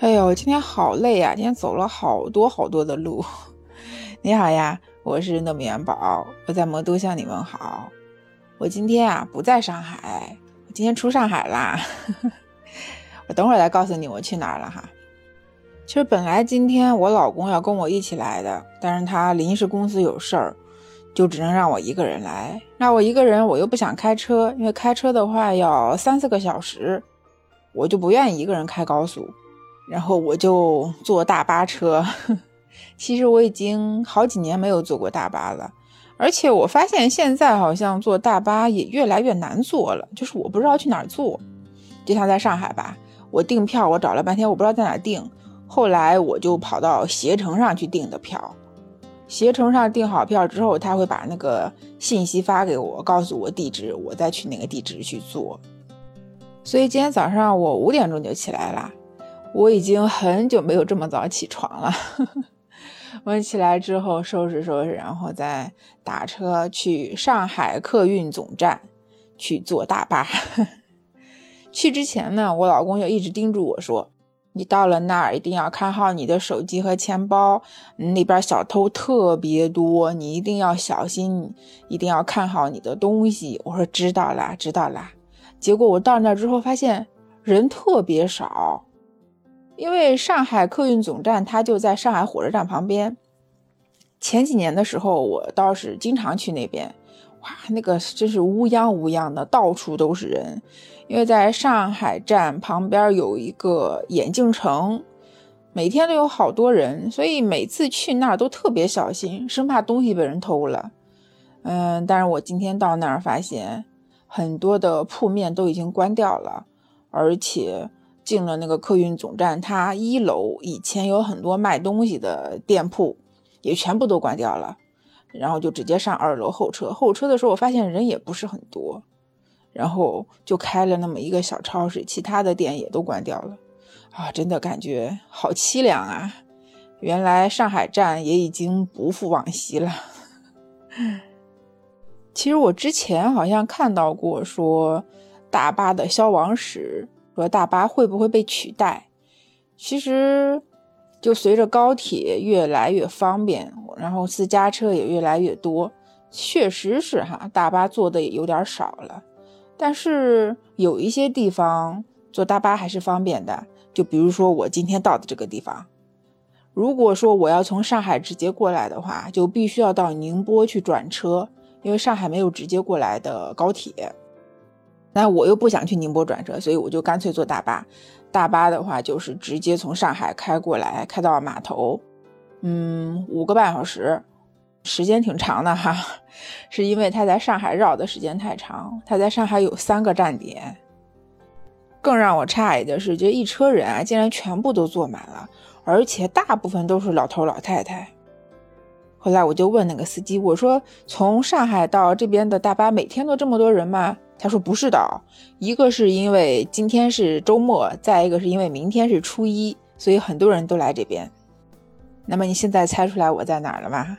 哎呦，今天好累啊！今天走了好多好多的路。你好呀，我是糯米元宝，我在魔都向你问好。我今天啊不在上海，我今天出上海啦。我等会儿再告诉你我去哪儿了哈。其实本来今天我老公要跟我一起来的，但是他临时公司有事儿，就只能让我一个人来。那我一个人我又不想开车，因为开车的话要三四个小时。我就不愿意一个人开高速，然后我就坐大巴车。其实我已经好几年没有坐过大巴了，而且我发现现在好像坐大巴也越来越难坐了，就是我不知道去哪儿坐。就像在上海吧，我订票我找了半天，我不知道在哪订。后来我就跑到携程上去订的票，携程上订好票之后，他会把那个信息发给我，告诉我地址，我再去那个地址去坐。所以今天早上我五点钟就起来了，我已经很久没有这么早起床了。我起来之后收拾收拾，然后再打车去上海客运总站去坐大巴。去之前呢，我老公就一直叮嘱我说：“你到了那儿一定要看好你的手机和钱包，那边小偷特别多，你一定要小心，一定要看好你的东西。”我说：“知道啦，知道啦。”结果我到那之后发现人特别少，因为上海客运总站它就在上海火车站旁边。前几年的时候，我倒是经常去那边，哇，那个真是乌泱乌泱的，到处都是人。因为在上海站旁边有一个眼镜城，每天都有好多人，所以每次去那儿都特别小心，生怕东西被人偷了。嗯，但是我今天到那儿发现。很多的铺面都已经关掉了，而且进了那个客运总站，它一楼以前有很多卖东西的店铺，也全部都关掉了。然后就直接上二楼候车，候车的时候我发现人也不是很多，然后就开了那么一个小超市，其他的店也都关掉了。啊，真的感觉好凄凉啊！原来上海站也已经不复往昔了。其实我之前好像看到过说大巴的消亡史，说大巴会不会被取代？其实就随着高铁越来越方便，然后私家车也越来越多，确实是哈，大巴坐的也有点少了。但是有一些地方坐大巴还是方便的，就比如说我今天到的这个地方，如果说我要从上海直接过来的话，就必须要到宁波去转车。因为上海没有直接过来的高铁，那我又不想去宁波转车，所以我就干脆坐大巴。大巴的话就是直接从上海开过来，开到码头，嗯，五个半小时，时间挺长的哈。是因为他在上海绕的时间太长，他在上海有三个站点。更让我诧异的是，这一车人啊，竟然全部都坐满了，而且大部分都是老头老太太。后来我就问那个司机，我说从上海到这边的大巴每天都这么多人吗？他说不是的，一个是因为今天是周末，再一个是因为明天是初一，所以很多人都来这边。那么你现在猜出来我在哪儿了吗？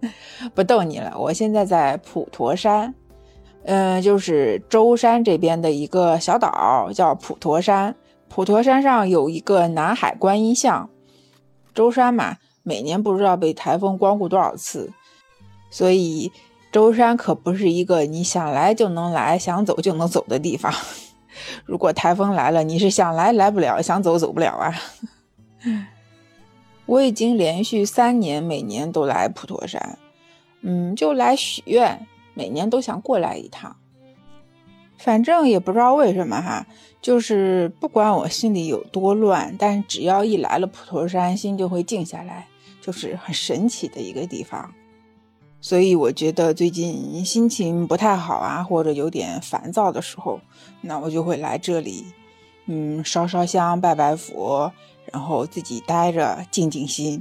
不逗你了，我现在在普陀山，嗯，就是舟山这边的一个小岛，叫普陀山。普陀山上有一个南海观音像，舟山嘛。每年不知道被台风光顾多少次，所以舟山可不是一个你想来就能来、想走就能走的地方。如果台风来了，你是想来来不了，想走走不了啊。我已经连续三年每年都来普陀山，嗯，就来许愿，每年都想过来一趟。反正也不知道为什么哈，就是不管我心里有多乱，但只要一来了普陀山，心就会静下来。就是很神奇的一个地方，所以我觉得最近心情不太好啊，或者有点烦躁的时候，那我就会来这里，嗯，烧烧香、拜拜佛，然后自己待着静静心。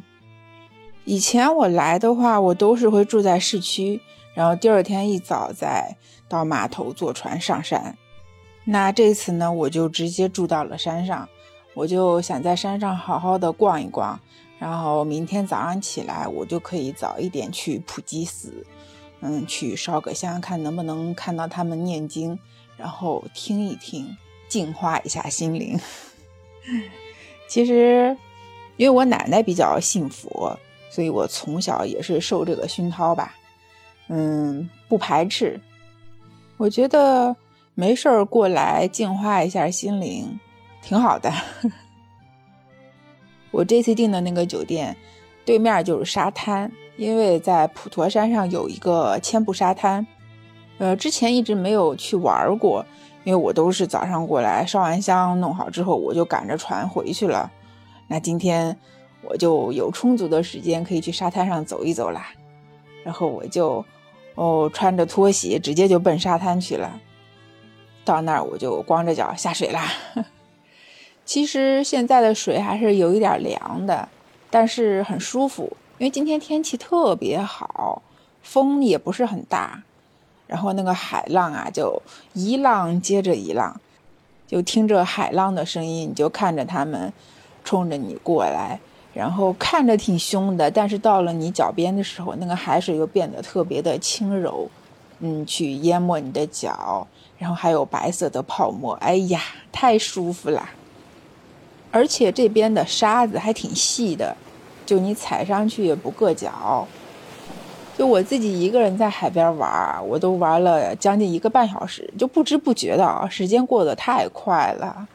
以前我来的话，我都是会住在市区，然后第二天一早再到码头坐船上山。那这次呢，我就直接住到了山上，我就想在山上好好的逛一逛。然后明天早上起来，我就可以早一点去普济寺，嗯，去烧个香，看能不能看到他们念经，然后听一听，净化一下心灵。其实，因为我奶奶比较信佛，所以我从小也是受这个熏陶吧。嗯，不排斥。我觉得没事儿过来净化一下心灵，挺好的。我这次订的那个酒店对面就是沙滩，因为在普陀山上有一个千步沙滩。呃，之前一直没有去玩过，因为我都是早上过来烧完香弄好之后，我就赶着船回去了。那今天我就有充足的时间可以去沙滩上走一走啦。然后我就哦穿着拖鞋直接就奔沙滩去了。到那儿我就光着脚下水啦。其实现在的水还是有一点凉的，但是很舒服，因为今天天气特别好，风也不是很大。然后那个海浪啊，就一浪接着一浪，就听着海浪的声音，你就看着他们冲着你过来，然后看着挺凶的，但是到了你脚边的时候，那个海水又变得特别的轻柔，嗯，去淹没你的脚，然后还有白色的泡沫，哎呀，太舒服了。而且这边的沙子还挺细的，就你踩上去也不硌脚。就我自己一个人在海边玩，我都玩了将近一个半小时，就不知不觉的啊，时间过得太快了。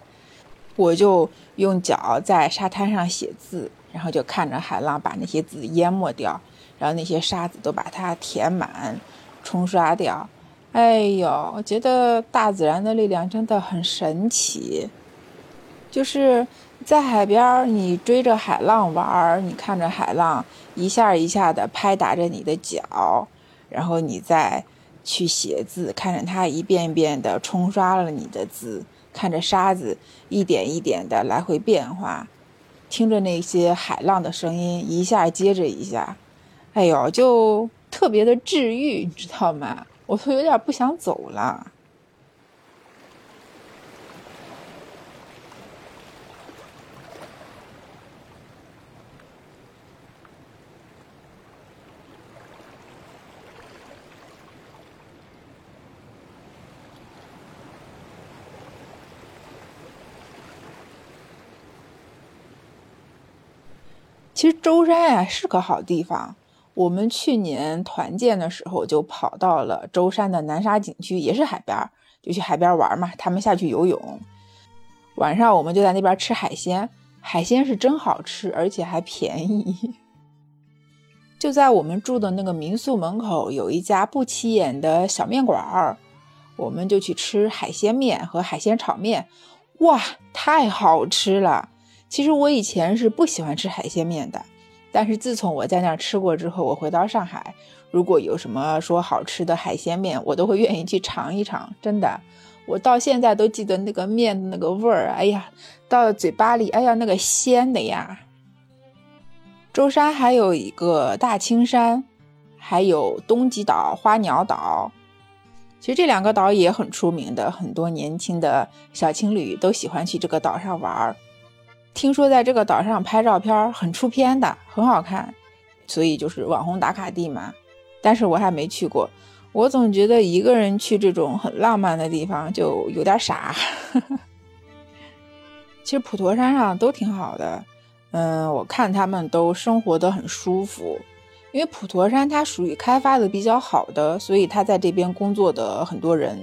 我就用脚在沙滩上写字，然后就看着海浪把那些字淹没掉，然后那些沙子都把它填满、冲刷掉。哎呦，我觉得大自然的力量真的很神奇，就是。在海边，你追着海浪玩，你看着海浪一下一下的拍打着你的脚，然后你再去写字，看着它一遍一遍的冲刷了你的字，看着沙子一点一点的来回变化，听着那些海浪的声音一下接着一下，哎呦，就特别的治愈，你知道吗？我都有点不想走了。其实舟山呀是个好地方，我们去年团建的时候就跑到了舟山的南沙景区，也是海边，就去海边玩嘛。他们下去游泳，晚上我们就在那边吃海鲜，海鲜是真好吃，而且还便宜。就在我们住的那个民宿门口有一家不起眼的小面馆儿，我们就去吃海鲜面和海鲜炒面，哇，太好吃了！其实我以前是不喜欢吃海鲜面的，但是自从我在那儿吃过之后，我回到上海，如果有什么说好吃的海鲜面，我都会愿意去尝一尝。真的，我到现在都记得那个面那个味儿，哎呀，到嘴巴里，哎呀，那个鲜的呀。舟山还有一个大青山，还有东极岛、花鸟岛，其实这两个岛也很出名的，很多年轻的小情侣都喜欢去这个岛上玩儿。听说在这个岛上拍照片很出片的，很好看，所以就是网红打卡地嘛。但是我还没去过，我总觉得一个人去这种很浪漫的地方就有点傻。其实普陀山上都挺好的，嗯，我看他们都生活的很舒服，因为普陀山它属于开发的比较好的，所以他在这边工作的很多人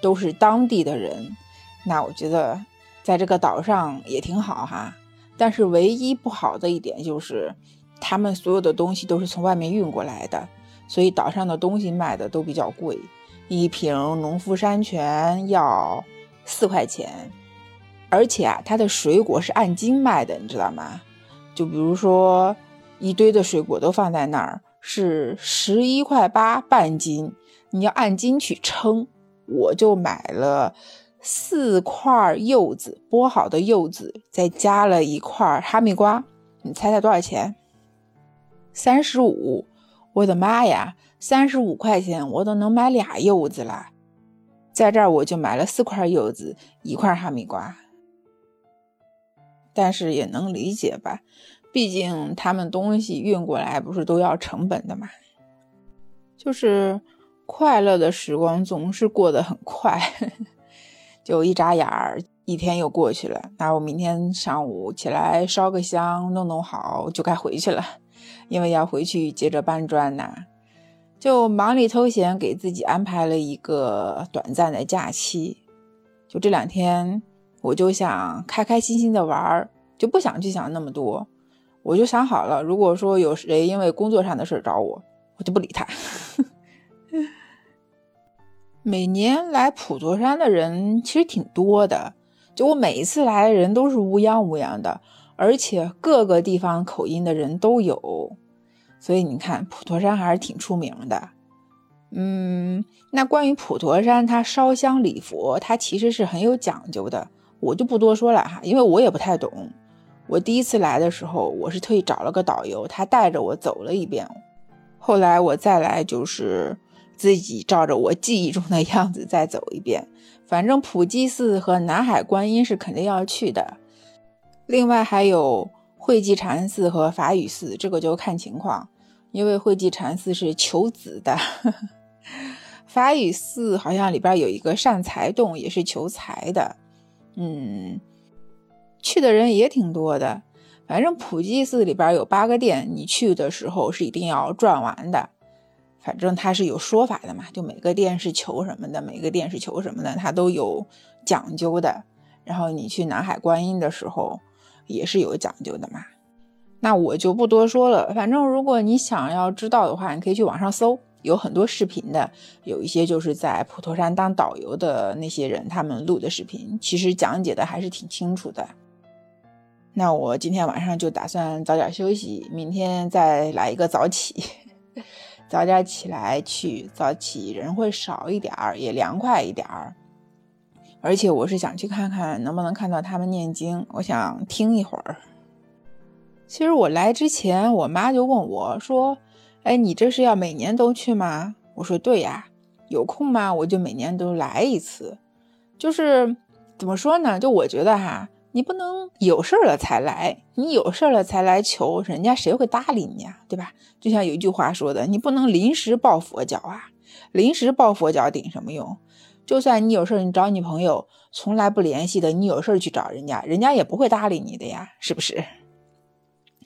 都是当地的人。那我觉得。在这个岛上也挺好哈，但是唯一不好的一点就是，他们所有的东西都是从外面运过来的，所以岛上的东西卖的都比较贵，一瓶农夫山泉要四块钱，而且啊，它的水果是按斤卖的，你知道吗？就比如说一堆的水果都放在那儿，是十一块八半斤，你要按斤去称，我就买了。四块柚子，剥好的柚子，再加了一块哈密瓜，你猜猜多少钱？三十五！我的妈呀，三十五块钱我都能买俩柚子了。在这儿我就买了四块柚子，一块哈密瓜。但是也能理解吧，毕竟他们东西运过来不是都要成本的嘛。就是快乐的时光总是过得很快。就一眨眼儿，一天又过去了。那我明天上午起来烧个香，弄弄好，就该回去了，因为要回去接着搬砖呐。就忙里偷闲，给自己安排了一个短暂的假期。就这两天，我就想开开心心的玩儿，就不想去想那么多。我就想好了，如果说有谁因为工作上的事找我，我就不理他。每年来普陀山的人其实挺多的，就我每一次来人都是乌央乌央的，而且各个地方口音的人都有，所以你看普陀山还是挺出名的。嗯，那关于普陀山，它烧香礼佛，它其实是很有讲究的，我就不多说了哈，因为我也不太懂。我第一次来的时候，我是特意找了个导游，他带着我走了一遍。后来我再来就是。自己照着我记忆中的样子再走一遍，反正普济寺和南海观音是肯定要去的。另外还有惠济禅寺和法雨寺，这个就看情况，因为惠济禅寺是求子的，法雨寺好像里边有一个善财洞，也是求财的。嗯，去的人也挺多的。反正普济寺里边有八个殿，你去的时候是一定要转完的。反正它是有说法的嘛，就每个店是求什么的，每个店是求什么的，它都有讲究的。然后你去南海观音的时候也是有讲究的嘛。那我就不多说了。反正如果你想要知道的话，你可以去网上搜，有很多视频的，有一些就是在普陀山当导游的那些人他们录的视频，其实讲解的还是挺清楚的。那我今天晚上就打算早点休息，明天再来一个早起。早点起来去，早起人会少一点儿，也凉快一点儿。而且我是想去看看能不能看到他们念经，我想听一会儿。其实我来之前，我妈就问我说：“哎，你这是要每年都去吗？”我说：“对呀，有空吗？我就每年都来一次。”就是怎么说呢？就我觉得哈。你不能有事了才来，你有事了才来求，人家谁会搭理你呀？对吧？就像有一句话说的，你不能临时抱佛脚啊，临时抱佛脚顶什么用？就算你有事，你找你朋友从来不联系的，你有事去找人家，人家也不会搭理你的呀，是不是？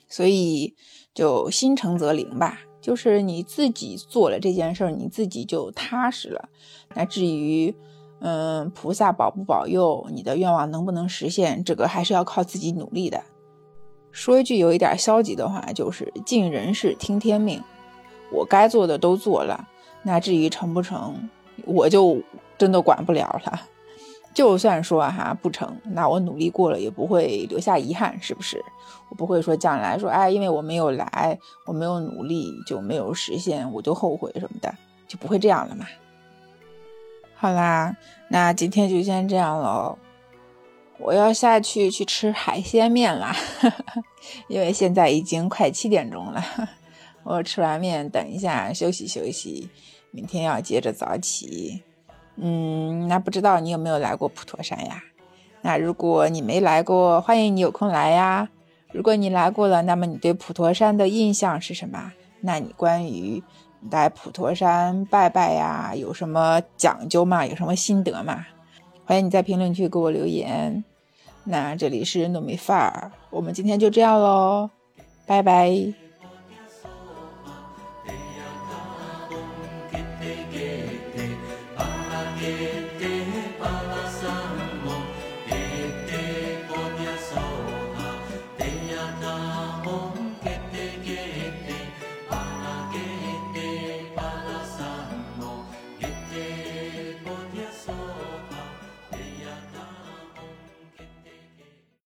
所以就心诚则灵吧，就是你自己做了这件事，你自己就踏实了。那至于，嗯，菩萨保不保佑你的愿望能不能实现，这个还是要靠自己努力的。说一句有一点消极的话，就是尽人事听天命。我该做的都做了，那至于成不成，我就真的管不了了。就算说哈不成，那我努力过了也不会留下遗憾，是不是？我不会说将来说，哎，因为我没有来，我没有努力就没有实现，我就后悔什么的，就不会这样了嘛。好啦，那今天就先这样喽。我要下去去吃海鲜面啦，因为现在已经快七点钟了。我吃完面，等一下休息休息，明天要接着早起。嗯，那不知道你有没有来过普陀山呀？那如果你没来过，欢迎你有空来呀。如果你来过了，那么你对普陀山的印象是什么？那你关于？来普陀山拜拜呀，有什么讲究嘛？有什么心得嘛？欢迎你在评论区给我留言。那这里是糯米饭儿，我们今天就这样喽，拜拜。